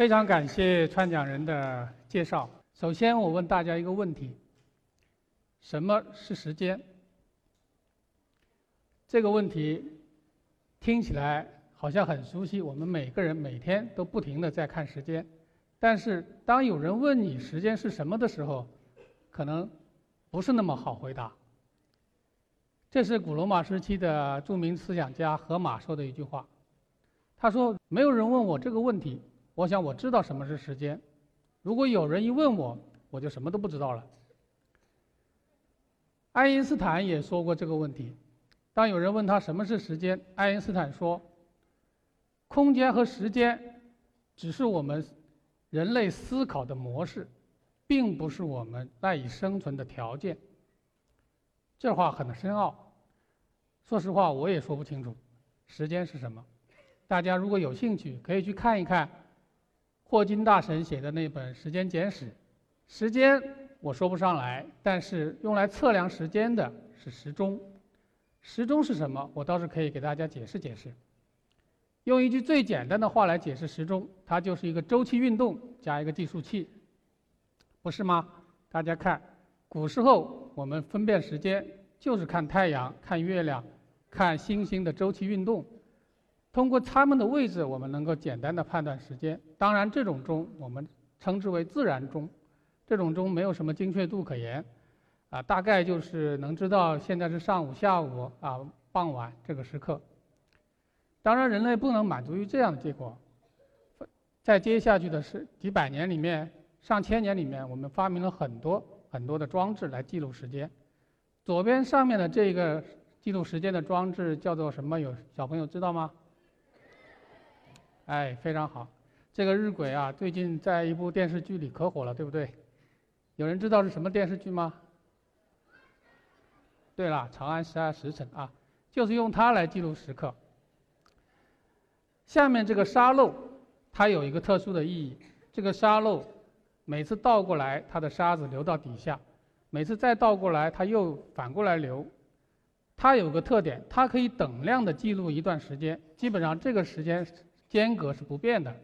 非常感谢川讲人的介绍。首先，我问大家一个问题：什么是时间？这个问题听起来好像很熟悉，我们每个人每天都不停的在看时间。但是，当有人问你时间是什么的时候，可能不是那么好回答。这是古罗马时期的著名思想家荷马说的一句话。他说：“没有人问我这个问题。”我想我知道什么是时间，如果有人一问我，我就什么都不知道了。爱因斯坦也说过这个问题，当有人问他什么是时间，爱因斯坦说：“空间和时间只是我们人类思考的模式，并不是我们赖以生存的条件。”这话很深奥，说实话我也说不清楚，时间是什么。大家如果有兴趣，可以去看一看。霍金大神写的那本《时间简史》，时间我说不上来，但是用来测量时间的是时钟。时钟是什么？我倒是可以给大家解释解释。用一句最简单的话来解释时钟，它就是一个周期运动加一个计数器，不是吗？大家看，古时候我们分辨时间就是看太阳、看月亮、看星星的周期运动。通过它们的位置，我们能够简单的判断时间。当然，这种钟我们称之为自然钟，这种钟没有什么精确度可言，啊，大概就是能知道现在是上午、下午啊、傍晚这个时刻。当然，人类不能满足于这样的结果，在接下去的是几百年里面、上千年里面，我们发明了很多很多的装置来记录时间。左边上面的这个记录时间的装置叫做什么？有小朋友知道吗？哎，非常好，这个日晷啊，最近在一部电视剧里可火了，对不对？有人知道是什么电视剧吗？对了，《长安十二时辰》啊，就是用它来记录时刻。下面这个沙漏，它有一个特殊的意义。这个沙漏每次倒过来，它的沙子流到底下；每次再倒过来，它又反过来流。它有个特点，它可以等量的记录一段时间，基本上这个时间。间隔是不变的，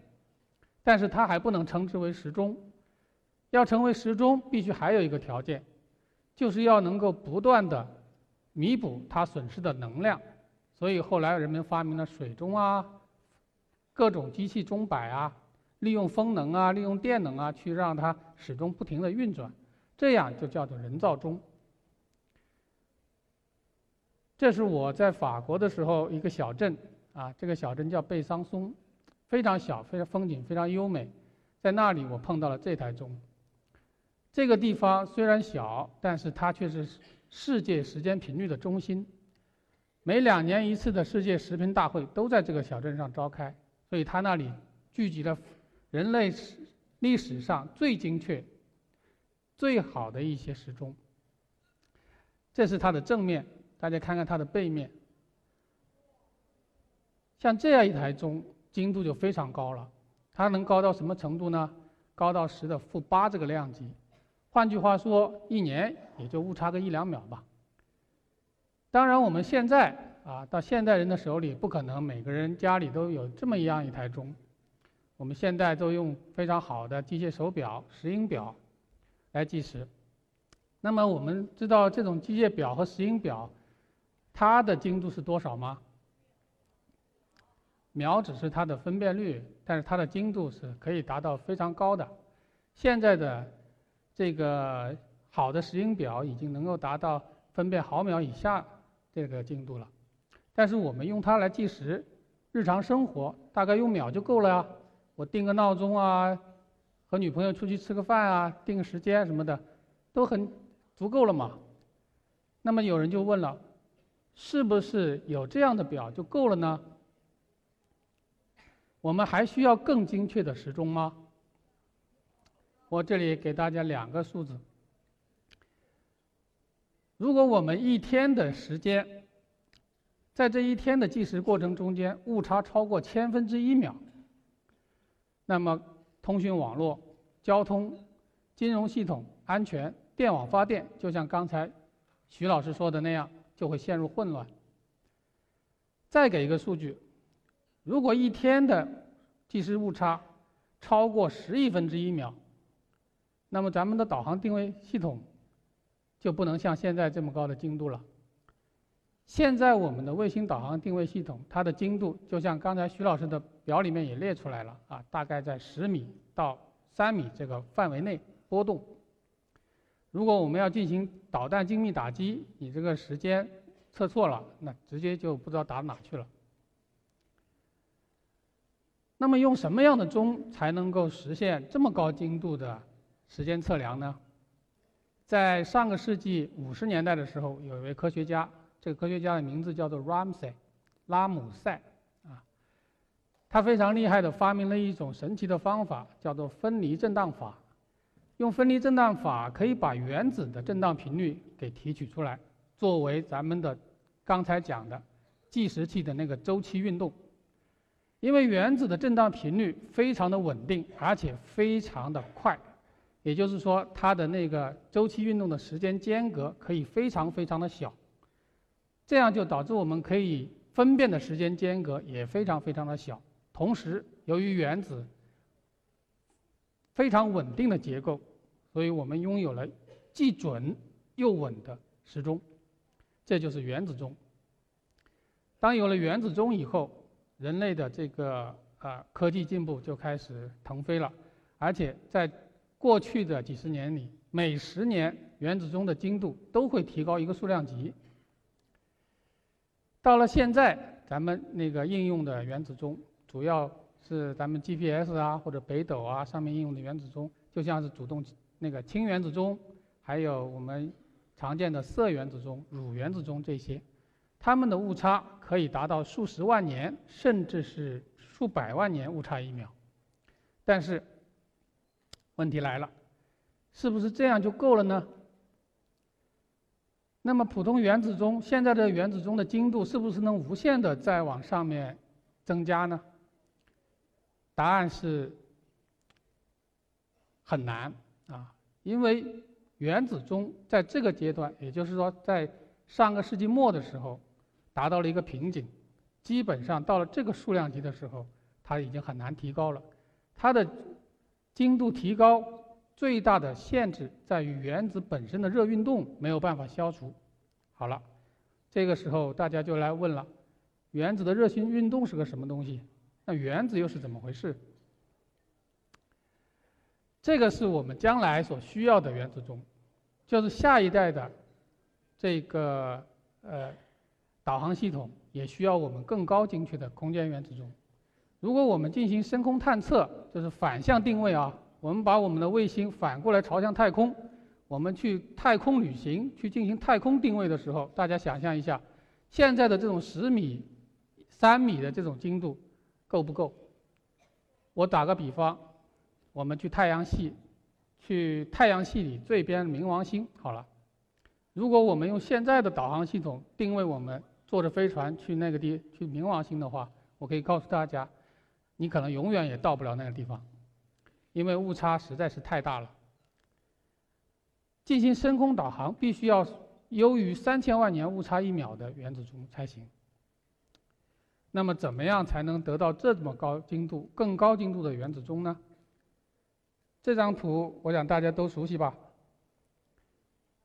但是它还不能称之为时钟。要成为时钟，必须还有一个条件，就是要能够不断的弥补它损失的能量。所以后来人们发明了水钟啊，各种机器钟摆啊，利用风能啊，利用电能啊，去让它始终不停的运转，这样就叫做人造钟。这是我在法国的时候一个小镇。啊，这个小镇叫贝桑松，非常小，非常风景非常优美。在那里，我碰到了这台钟。这个地方虽然小，但是它却是世界时间频率的中心。每两年一次的世界时频大会都在这个小镇上召开，所以它那里聚集了人类史历史上最精确、最好的一些时钟。这是它的正面，大家看看它的背面。像这样一台钟，精度就非常高了。它能高到什么程度呢？高到十的负八这个量级。换句话说，一年也就误差个一两秒吧。当然，我们现在啊，到现代人的手里，不可能每个人家里都有这么一样一台钟。我们现在都用非常好的机械手表、石英表来计时。那么，我们知道这种机械表和石英表，它的精度是多少吗？秒只是它的分辨率，但是它的精度是可以达到非常高的。现在的这个好的石英表已经能够达到分辨毫秒以下这个精度了。但是我们用它来计时，日常生活大概用秒就够了呀。我定个闹钟啊，和女朋友出去吃个饭啊，定个时间什么的，都很足够了嘛。那么有人就问了，是不是有这样的表就够了呢？我们还需要更精确的时钟吗？我这里给大家两个数字。如果我们一天的时间，在这一天的计时过程中间误差超过千分之一秒，那么通讯网络、交通、金融系统、安全、电网发电，就像刚才徐老师说的那样，就会陷入混乱。再给一个数据，如果一天的计时误差超过十亿分之一秒，那么咱们的导航定位系统就不能像现在这么高的精度了。现在我们的卫星导航定位系统，它的精度就像刚才徐老师的表里面也列出来了啊，大概在十米到三米这个范围内波动。如果我们要进行导弹精密打击，你这个时间测错了，那直接就不知道打哪去了。那么用什么样的钟才能够实现这么高精度的时间测量呢？在上个世纪五十年代的时候，有一位科学家。这个科学家的名字叫做 Ramsey，拉姆塞，啊，他非常厉害的发明了一种神奇的方法，叫做分离振荡法。用分离振荡法可以把原子的振荡频率给提取出来，作为咱们的刚才讲的计时器的那个周期运动。因为原子的振荡频率非常的稳定，而且非常的快，也就是说它的那个周期运动的时间间隔可以非常非常的小。这样就导致我们可以分辨的时间间隔也非常非常的小。同时，由于原子非常稳定的结构，所以我们拥有了既准又稳的时钟，这就是原子钟。当有了原子钟以后，人类的这个啊科技进步就开始腾飞了，而且在过去的几十年里，每十年原子钟的精度都会提高一个数量级。到了现在，咱们那个应用的原子钟，主要是咱们 GPS 啊或者北斗啊上面应用的原子钟，就像是主动那个氢原子钟，还有我们常见的铯原子钟、铷原子钟这些，它们的误差可以达到数十万年，甚至是数百万年误差一秒。但是，问题来了，是不是这样就够了呢？那么普通原子钟现在的原子钟的精度是不是能无限的再往上面增加呢？答案是很难啊，因为原子钟在这个阶段，也就是说在上个世纪末的时候，达到了一个瓶颈，基本上到了这个数量级的时候，它已经很难提高了。它的精度提高。最大的限制在于原子本身的热运动没有办法消除。好了，这个时候大家就来问了：原子的热性运动是个什么东西？那原子又是怎么回事？这个是我们将来所需要的原子钟，就是下一代的这个呃导航系统也需要我们更高精确的空间原子钟。如果我们进行深空探测，就是反向定位啊。我们把我们的卫星反过来朝向太空，我们去太空旅行，去进行太空定位的时候，大家想象一下，现在的这种十米、三米的这种精度够不够？我打个比方，我们去太阳系，去太阳系里最边冥王星好了。如果我们用现在的导航系统定位我们坐着飞船去那个地去冥王星的话，我可以告诉大家，你可能永远也到不了那个地方。因为误差实在是太大了，进行深空导航必须要优于三千万年误差一秒的原子钟才行。那么，怎么样才能得到这么高精度、更高精度的原子钟呢？这张图我想大家都熟悉吧？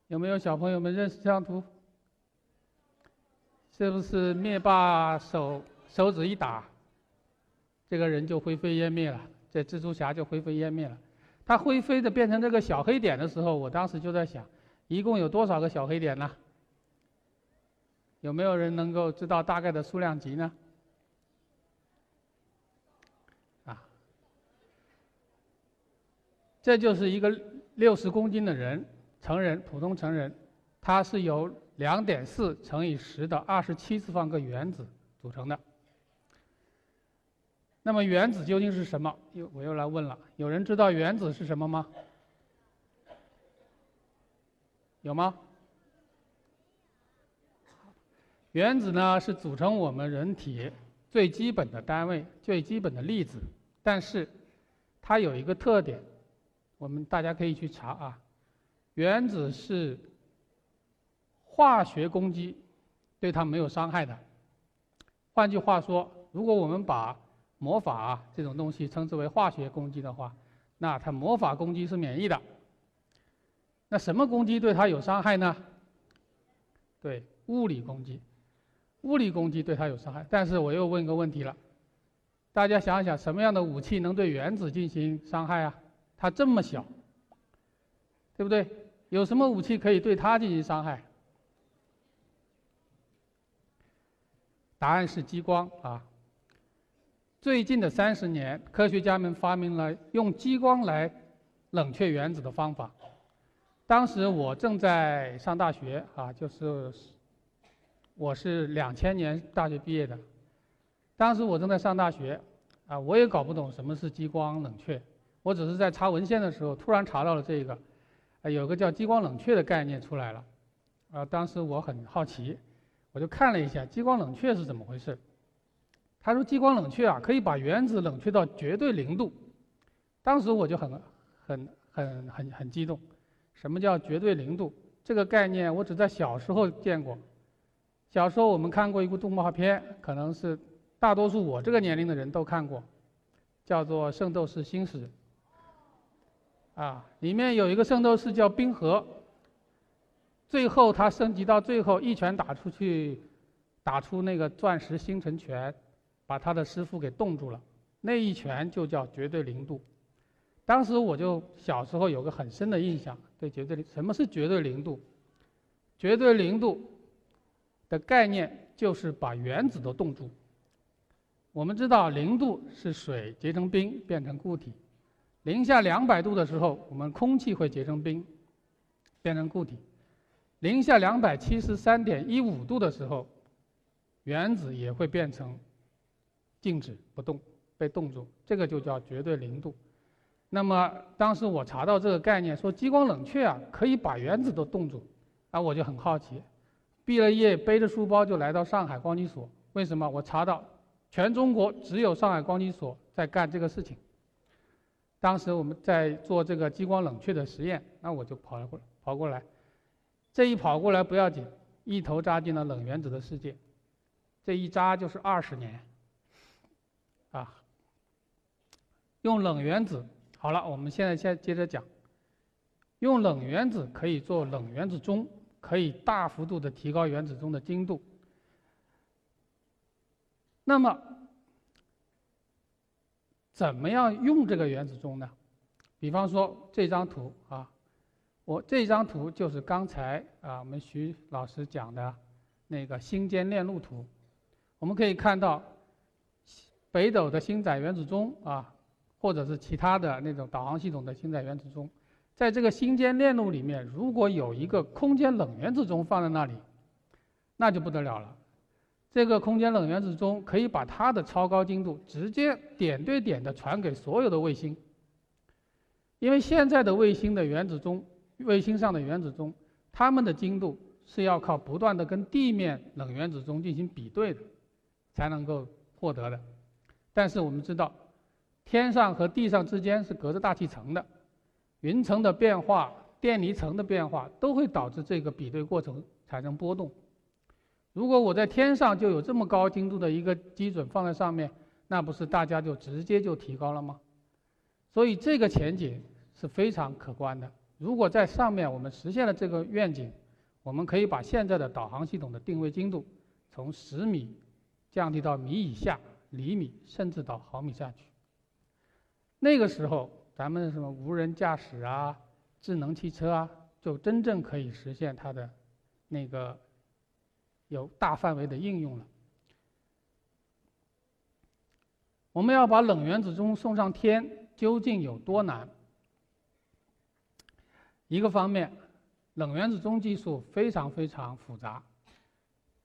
有没有小朋友们认识这张图？是不是灭霸手手指一打，这个人就灰飞烟灭了？这蜘蛛侠就灰飞烟灭了。它灰飞的变成这个小黑点的时候，我当时就在想，一共有多少个小黑点呢？有没有人能够知道大概的数量级呢？啊，这就是一个六十公斤的人，成人，普通成人，他是由两点四乘以十的二十七次方个原子组成的。那么原子究竟是什么？又我又来问了，有人知道原子是什么吗？有吗？原子呢是组成我们人体最基本的单位、最基本的粒子，但是它有一个特点，我们大家可以去查啊。原子是化学攻击对它没有伤害的。换句话说，如果我们把魔法这种东西称之为化学攻击的话，那它魔法攻击是免疫的。那什么攻击对它有伤害呢？对，物理攻击。物理攻击对它有伤害，但是我又问一个问题了：大家想想，什么样的武器能对原子进行伤害啊？它这么小，对不对？有什么武器可以对它进行伤害？答案是激光啊！最近的三十年，科学家们发明了用激光来冷却原子的方法。当时我正在上大学啊，就是。我是两千年大学毕业的，当时我正在上大学，啊，我也搞不懂什么是激光冷却，我只是在查文献的时候突然查到了这个，啊，有个叫激光冷却的概念出来了，啊，当时我很好奇，我就看了一下激光冷却是怎么回事。他说激光冷却啊，可以把原子冷却到绝对零度，当时我就很很很很很激动，什么叫绝对零度？这个概念我只在小时候见过。小时候我们看过一部动画片，可能是大多数我这个年龄的人都看过，叫做《圣斗士星矢》。啊，里面有一个圣斗士叫冰河，最后他升级到最后一拳打出去，打出那个钻石星辰拳，把他的师傅给冻住了，那一拳就叫绝对零度。当时我就小时候有个很深的印象，对绝对零，什么是绝对零度？绝对零度。的概念就是把原子都冻住。我们知道零度是水结成冰变成固体，零下两百度的时候，我们空气会结成冰，变成固体。零下两百七十三点一五度的时候，原子也会变成静止不动，被冻住，这个就叫绝对零度。那么当时我查到这个概念，说激光冷却啊可以把原子都冻住，啊我就很好奇。毕了业，背着书包就来到上海光机所。为什么？我查到，全中国只有上海光机所在干这个事情。当时我们在做这个激光冷却的实验，那我就跑了过跑过来。这一跑过来不要紧，一头扎进了冷原子的世界。这一扎就是二十年。啊，用冷原子，好了，我们现在先接着讲。用冷原子可以做冷原子钟。可以大幅度的提高原子钟的精度。那么，怎么样用这个原子钟呢？比方说这张图啊，我这张图就是刚才啊我们徐老师讲的那个星间链路图。我们可以看到，北斗的星载原子钟啊，或者是其他的那种导航系统的星载原子钟。在这个星间链路里面，如果有一个空间冷原子钟放在那里，那就不得了了。这个空间冷原子钟可以把它的超高精度直接点对点的传给所有的卫星。因为现在的卫星的原子钟，卫星上的原子钟，它们的精度是要靠不断的跟地面冷原子钟进行比对的，才能够获得的。但是我们知道，天上和地上之间是隔着大气层的。云层的变化、电离层的变化都会导致这个比对过程产生波动。如果我在天上就有这么高精度的一个基准放在上面，那不是大家就直接就提高了吗？所以这个前景是非常可观的。如果在上面我们实现了这个愿景，我们可以把现在的导航系统的定位精度从十米降低到米以下、厘米，甚至到毫米下去。那个时候。咱们什么无人驾驶啊、智能汽车啊，就真正可以实现它的那个有大范围的应用了。我们要把冷原子钟送上天，究竟有多难？一个方面，冷原子钟技术非常非常复杂，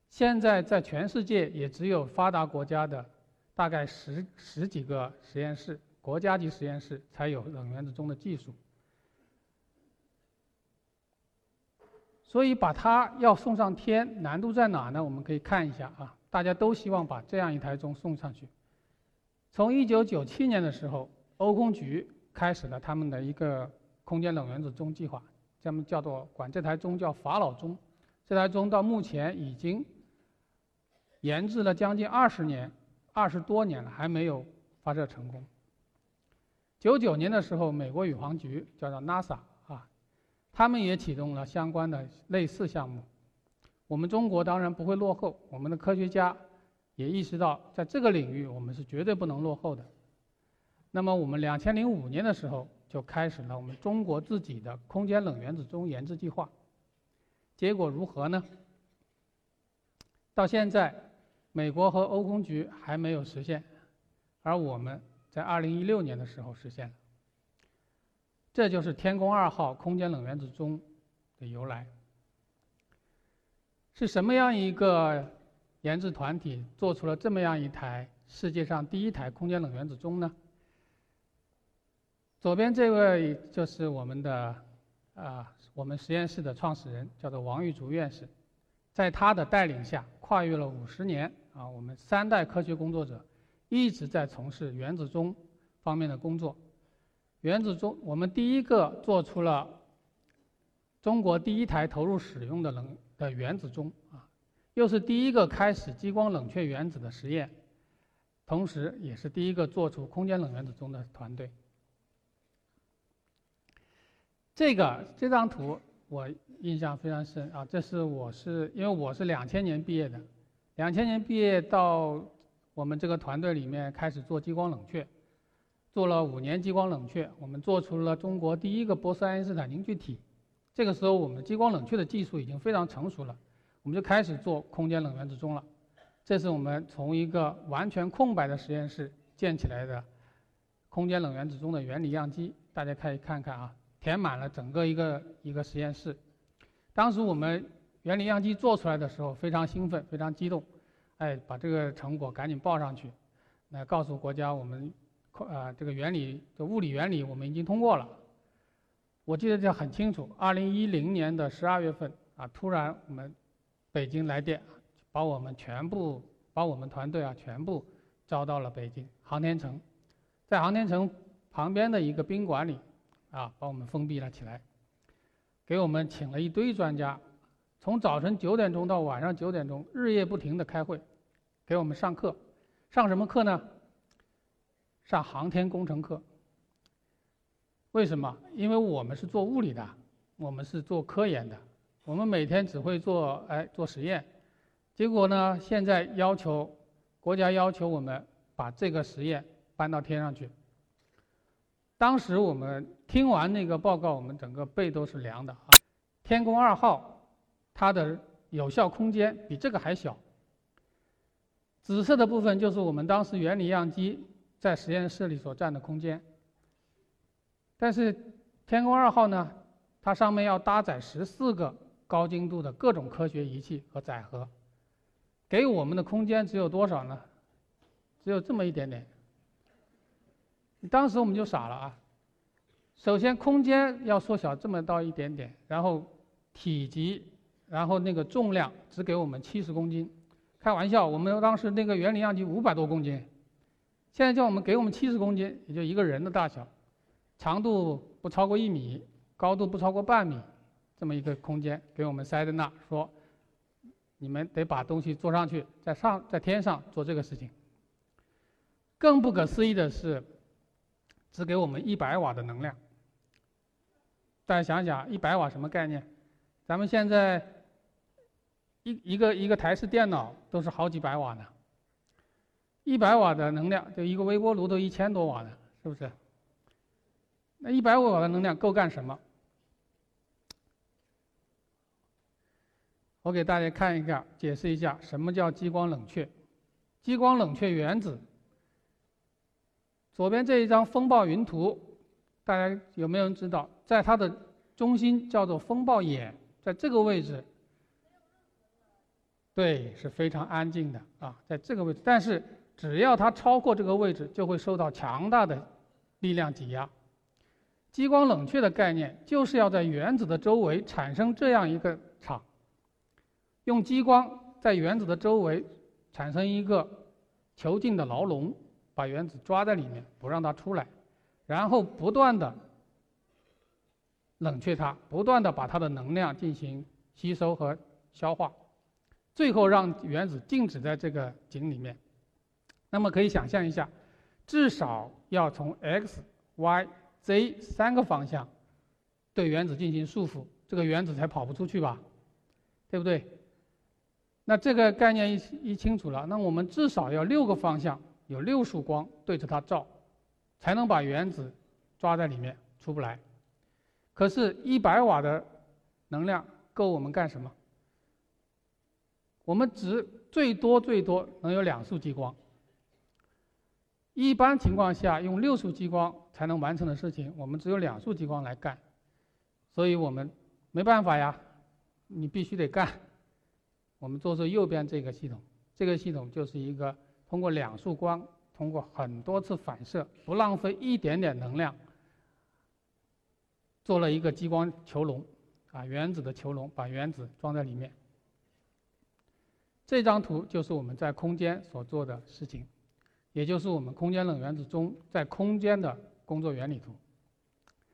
现在在全世界也只有发达国家的大概十十几个实验室。国家级实验室才有冷原子钟的技术。所以把它要送上天，难度在哪呢？我们可以看一下啊，大家都希望把这样一台钟送上去。从1997年的时候，欧空局开始了他们的一个空间冷原子钟计划，咱们叫做管这台钟叫法老钟。这台钟到目前已经研制了将近二十年，二十多年了，还没有发射成功。九九年的时候，美国宇航局叫做 NASA 啊，他们也启动了相关的类似项目。我们中国当然不会落后，我们的科学家也意识到，在这个领域我们是绝对不能落后的。那么，我们两千零五年的时候就开始了我们中国自己的空间冷原子钟研制计划。结果如何呢？到现在，美国和欧空局还没有实现，而我们在二零一六年的时候实现了。这就是天宫二号空间冷原子钟的由来。是什么样一个研制团体做出了这么样一台世界上第一台空间冷原子钟呢？左边这位就是我们的啊。我们实验室的创始人叫做王玉竹院士，在他的带领下，跨越了五十年啊，我们三代科学工作者一直在从事原子钟方面的工作。原子钟，我们第一个做出了中国第一台投入使用的冷的原子钟啊，又是第一个开始激光冷却原子的实验，同时也是第一个做出空间冷原子钟的团队。这个这张图我印象非常深啊！这是我是因为我是两千年毕业的，两千年毕业到我们这个团队里面开始做激光冷却，做了五年激光冷却，我们做出了中国第一个波斯爱因斯坦凝聚体。这个时候，我们激光冷却的技术已经非常成熟了，我们就开始做空间冷原子钟了。这是我们从一个完全空白的实验室建起来的空间冷原子钟的原理样机，大家可以看看啊。填满了整个一个一个实验室。当时我们原理样机做出来的时候，非常兴奋，非常激动，哎，把这个成果赶紧报上去，来告诉国家我们，呃，这个原理的物理原理我们已经通过了。我记得这很清楚，二零一零年的十二月份啊，突然我们北京来电，把我们全部把我们团队啊全部招到了北京航天城，在航天城旁边的一个宾馆里。啊，把我们封闭了起来，给我们请了一堆专家，从早晨九点钟到晚上九点钟，日夜不停的开会，给我们上课，上什么课呢？上航天工程课。为什么？因为我们是做物理的，我们是做科研的，我们每天只会做哎做实验，结果呢，现在要求国家要求我们把这个实验搬到天上去。当时我们听完那个报告，我们整个背都是凉的啊！天宫二号，它的有效空间比这个还小。紫色的部分就是我们当时原理样机在实验室里所占的空间。但是天宫二号呢，它上面要搭载十四个高精度的各种科学仪器和载荷，给我们的空间只有多少呢？只有这么一点点。当时我们就傻了啊！首先，空间要缩小这么到一点点，然后体积，然后那个重量只给我们七十公斤，开玩笑，我们当时那个原理样机五百多公斤，现在叫我们给我们七十公斤，也就一个人的大小，长度不超过一米，高度不超过半米，这么一个空间给我们塞在那，说你们得把东西做上去，在上在天上做这个事情。更不可思议的是。只给我们一百瓦的能量，大家想想，一百瓦什么概念？咱们现在一一个一个台式电脑都是好几百瓦呢，一百瓦的能量，就一个微波炉都一千多瓦呢，是不是？那一百瓦的能量够干什么？我给大家看一下，解释一下什么叫激光冷却。激光冷却原子。左边这一张风暴云图，大家有没有人知道？在它的中心叫做风暴眼，在这个位置，对，是非常安静的啊，在这个位置。但是只要它超过这个位置，就会受到强大的力量挤压。激光冷却的概念，就是要在原子的周围产生这样一个场，用激光在原子的周围产生一个囚禁的牢笼，把原子抓在里面，不让它出来，然后不断的冷却它，不断的把它的能量进行吸收和消化，最后让原子静止在这个井里面。那么可以想象一下，至少要从 x、y、z 三个方向对原子进行束缚，这个原子才跑不出去吧？对不对？那这个概念一一清楚了，那我们至少要六个方向，有六束光对着它照，才能把原子抓在里面出不来。可是，一百瓦的能量够我们干什么？我们只最多最多能有两束激光。一般情况下，用六束激光才能完成的事情，我们只有两束激光来干，所以我们没办法呀，你必须得干。我们做出右边这个系统，这个系统就是一个通过两束光，通过很多次反射，不浪费一点点能量，做了一个激光球笼，啊，原子的球笼，把原子装在里面。这张图就是我们在空间所做的事情。也就是我们空间冷原子钟在空间的工作原理图。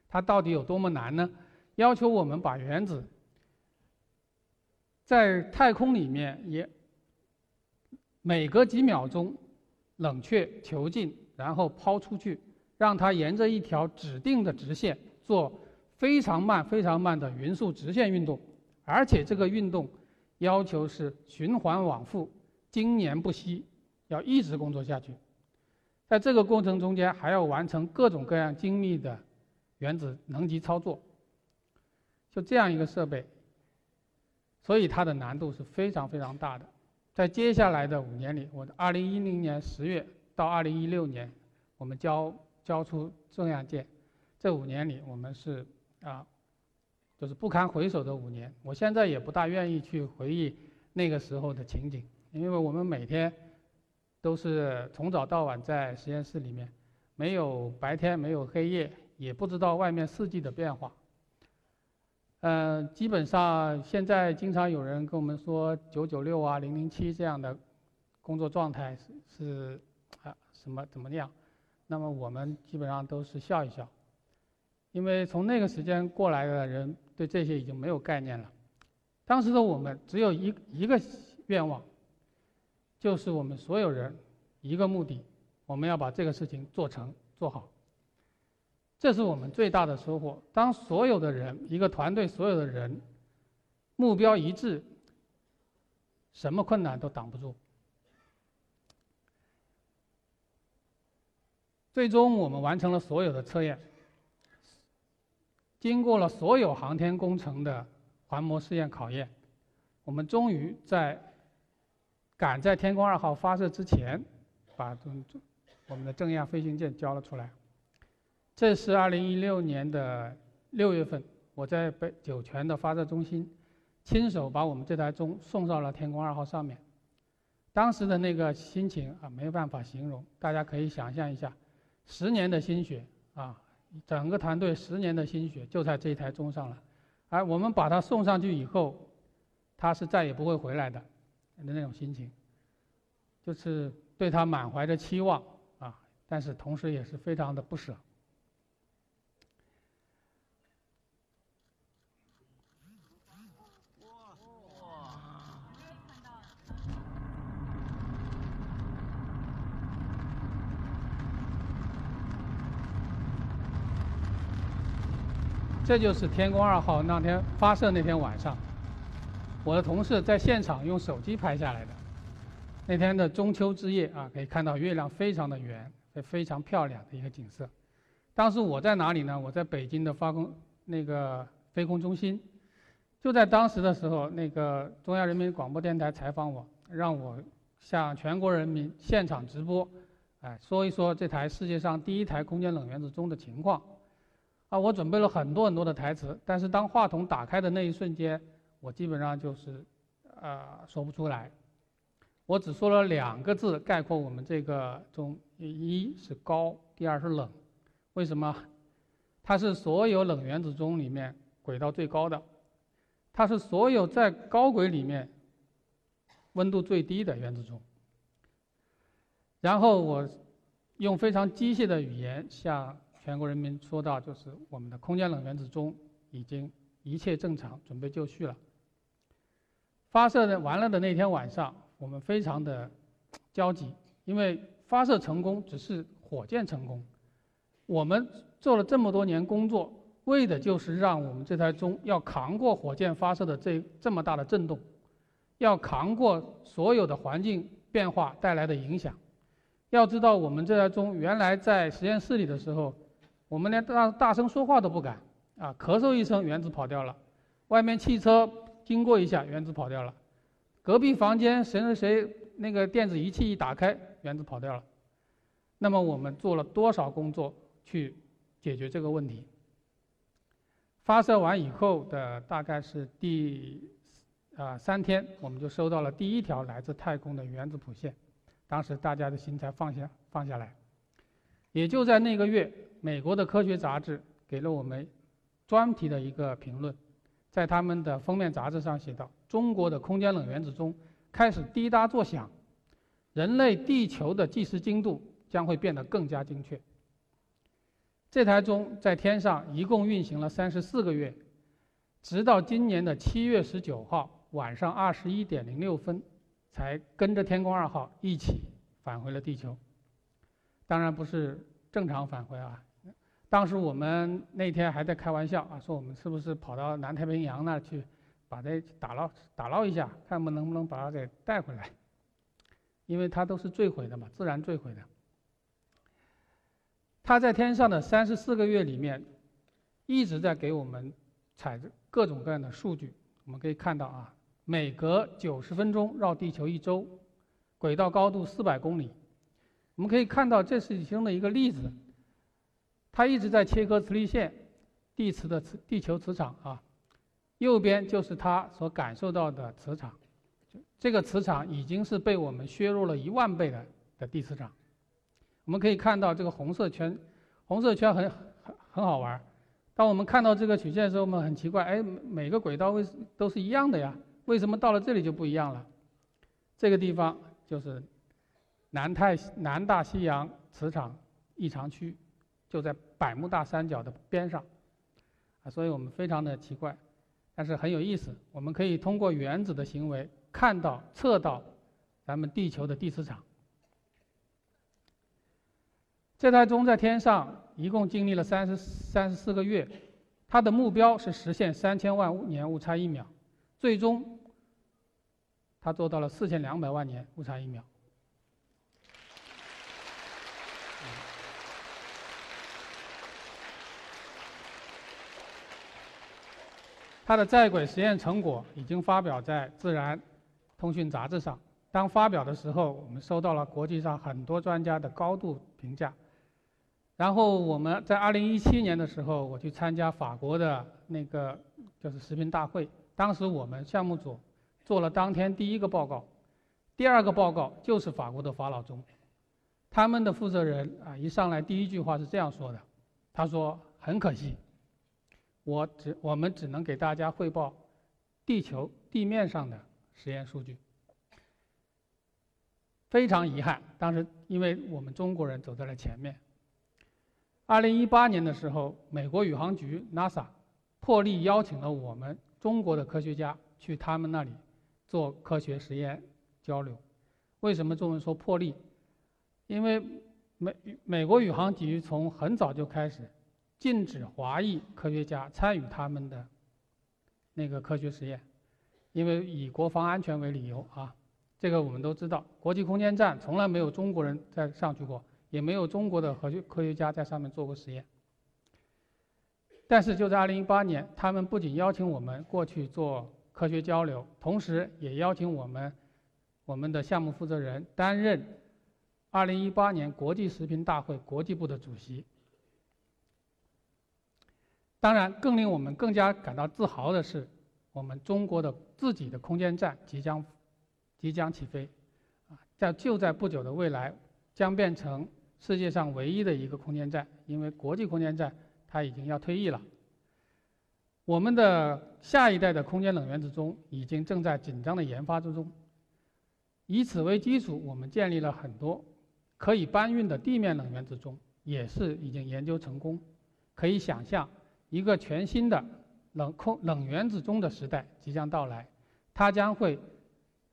它到底有多么难呢？要求我们把原子在太空里面也每隔几秒钟冷却囚禁，然后抛出去，让它沿着一条指定的直线做非常慢、非常慢的匀速直线运动，而且这个运动要求是循环往复、经年不息，要一直工作下去。在这个过程中间，还要完成各种各样精密的原子能级操作。就这样一个设备，所以它的难度是非常非常大的。在接下来的五年里，我的二零一零年十月到二零一六年，我们交交出这样件，这五年里我们是啊，就是不堪回首的五年。我现在也不大愿意去回忆那个时候的情景，因为我们每天。都是从早到晚在实验室里面，没有白天，没有黑夜，也不知道外面四季的变化。嗯，基本上现在经常有人跟我们说“九九六”啊、“零零七”这样的工作状态是是啊什么怎么样？那么我们基本上都是笑一笑，因为从那个时间过来的人对这些已经没有概念了。当时的我们只有一一个愿望。就是我们所有人一个目的，我们要把这个事情做成做好。这是我们最大的收获。当所有的人一个团队所有的人目标一致，什么困难都挡不住。最终我们完成了所有的测验，经过了所有航天工程的环模试验考验，我们终于在。赶在天宫二号发射之前，把我们的正压飞行舰交了出来。这是二零一六年的六月份，我在北酒泉的发射中心，亲手把我们这台钟送到了天宫二号上面。当时的那个心情啊，没有办法形容。大家可以想象一下，十年的心血啊，整个团队十年的心血就在这一台钟上了。而我们把它送上去以后，它是再也不会回来的。的那种心情，就是对他满怀着期望啊，但是同时也是非常的不舍。这就是天宫二号那天发射那天晚上。我的同事在现场用手机拍下来的，那天的中秋之夜啊，可以看到月亮非常的圆，非常漂亮的一个景色。当时我在哪里呢？我在北京的发空那个飞空中心。就在当时的时候，那个中央人民广播电台采访我，让我向全国人民现场直播，哎，说一说这台世界上第一台空间冷原子钟的情况。啊，我准备了很多很多的台词，但是当话筒打开的那一瞬间。我基本上就是，呃，说不出来。我只说了两个字概括我们这个中：一是高，第二是冷。为什么？它是所有冷原子钟里面轨道最高的。它是所有在高轨里面温度最低的原子钟。然后我用非常机械的语言向全国人民说到，就是我们的空间冷原子钟已经一切正常，准备就绪了。发射的完了的那天晚上，我们非常的焦急，因为发射成功只是火箭成功，我们做了这么多年工作，为的就是让我们这台钟要扛过火箭发射的这这么大的震动，要扛过所有的环境变化带来的影响。要知道，我们这台钟原来在实验室里的时候，我们连大大声说话都不敢，啊，咳嗽一声，原子跑掉了；外面汽车经过一下，原子跑掉了；隔壁房间谁谁谁那个电子仪器一打开，原子跑掉了。那么我们做了多少工作去解决这个问题？发射完以后的大概是第啊三天，我们就收到了第一条来自太空的原子谱线。当时大家的心才放下放下来，也就在那个月，美国的科学杂志给了我们专题的一个评论，在他们的封面杂志上写道：“中国的空间冷原子钟开始滴答作响，人类地球的计时精度将会变得更加精确。”这台钟在天上一共运行了三十四个月，直到今年的七月十九号晚上二十一点零六分。才跟着天宫二号一起返回了地球。当然不是正常返回啊！当时我们那天还在开玩笑啊，说我们是不是跑到南太平洋那去，把它打捞打捞一下，看我们能不能把它给带回来。因为它都是坠毁的嘛，自然坠毁的。它在天上的三十四个月里面，一直在给我们采各种各样的数据。我们可以看到啊。每隔九十分钟绕地球一周，轨道高度四百公里。我们可以看到，这是其中的一个例子。它一直在切割磁力线，地磁的磁地球磁场啊。右边就是它所感受到的磁场，这个磁场已经是被我们削弱了一万倍的的地磁场。我们可以看到这个红色圈，红色圈很很很好玩。当我们看到这个曲线的时候，我们很奇怪，哎，每个轨道为都是一样的呀？为什么到了这里就不一样了？这个地方就是南太南大西洋磁场异常区，就在百慕大三角的边上，啊，所以我们非常的奇怪，但是很有意思。我们可以通过原子的行为看到测到咱们地球的地磁场。这台钟在天上一共经历了三十三十四个月，它的目标是实现三千万年误差一秒。最终，它做到了四千两百万年误差一秒。他的在轨实验成果已经发表在《自然通讯》杂志上。当发表的时候，我们收到了国际上很多专家的高度评价。然后我们在二零一七年的时候，我去参加法国的那个就是视频大会。当时我们项目组做了当天第一个报告，第二个报告就是法国的法老钟，他们的负责人啊一上来第一句话是这样说的，他说很可惜，我只我们只能给大家汇报地球地面上的实验数据，非常遗憾，当时因为我们中国人走在了前面。二零一八年的时候，美国宇航局 NASA 破例邀请了我们。中国的科学家去他们那里做科学实验交流，为什么中文说破例？因为美美国宇航局从很早就开始禁止华裔科学家参与他们的那个科学实验，因为以国防安全为理由啊。这个我们都知道，国际空间站从来没有中国人在上去过，也没有中国的科学科学家在上面做过实验。但是就在2018年，他们不仅邀请我们过去做科学交流，同时也邀请我们，我们的项目负责人担任2018年国际食品大会国际部的主席。当然，更令我们更加感到自豪的是，我们中国的自己的空间站即将即将起飞，啊，在就在不久的未来，将变成世界上唯一的一个空间站，因为国际空间站。它已经要退役了。我们的下一代的空间冷源子钟已经正在紧张的研发之中。以此为基础，我们建立了很多可以搬运的地面冷源子钟，也是已经研究成功。可以想象，一个全新的冷空冷原子钟的时代即将到来，它将会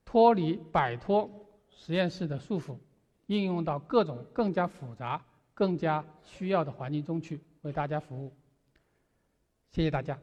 脱离摆脱实验室的束缚，应用到各种更加复杂、更加需要的环境中去，为大家服务。谢谢大家。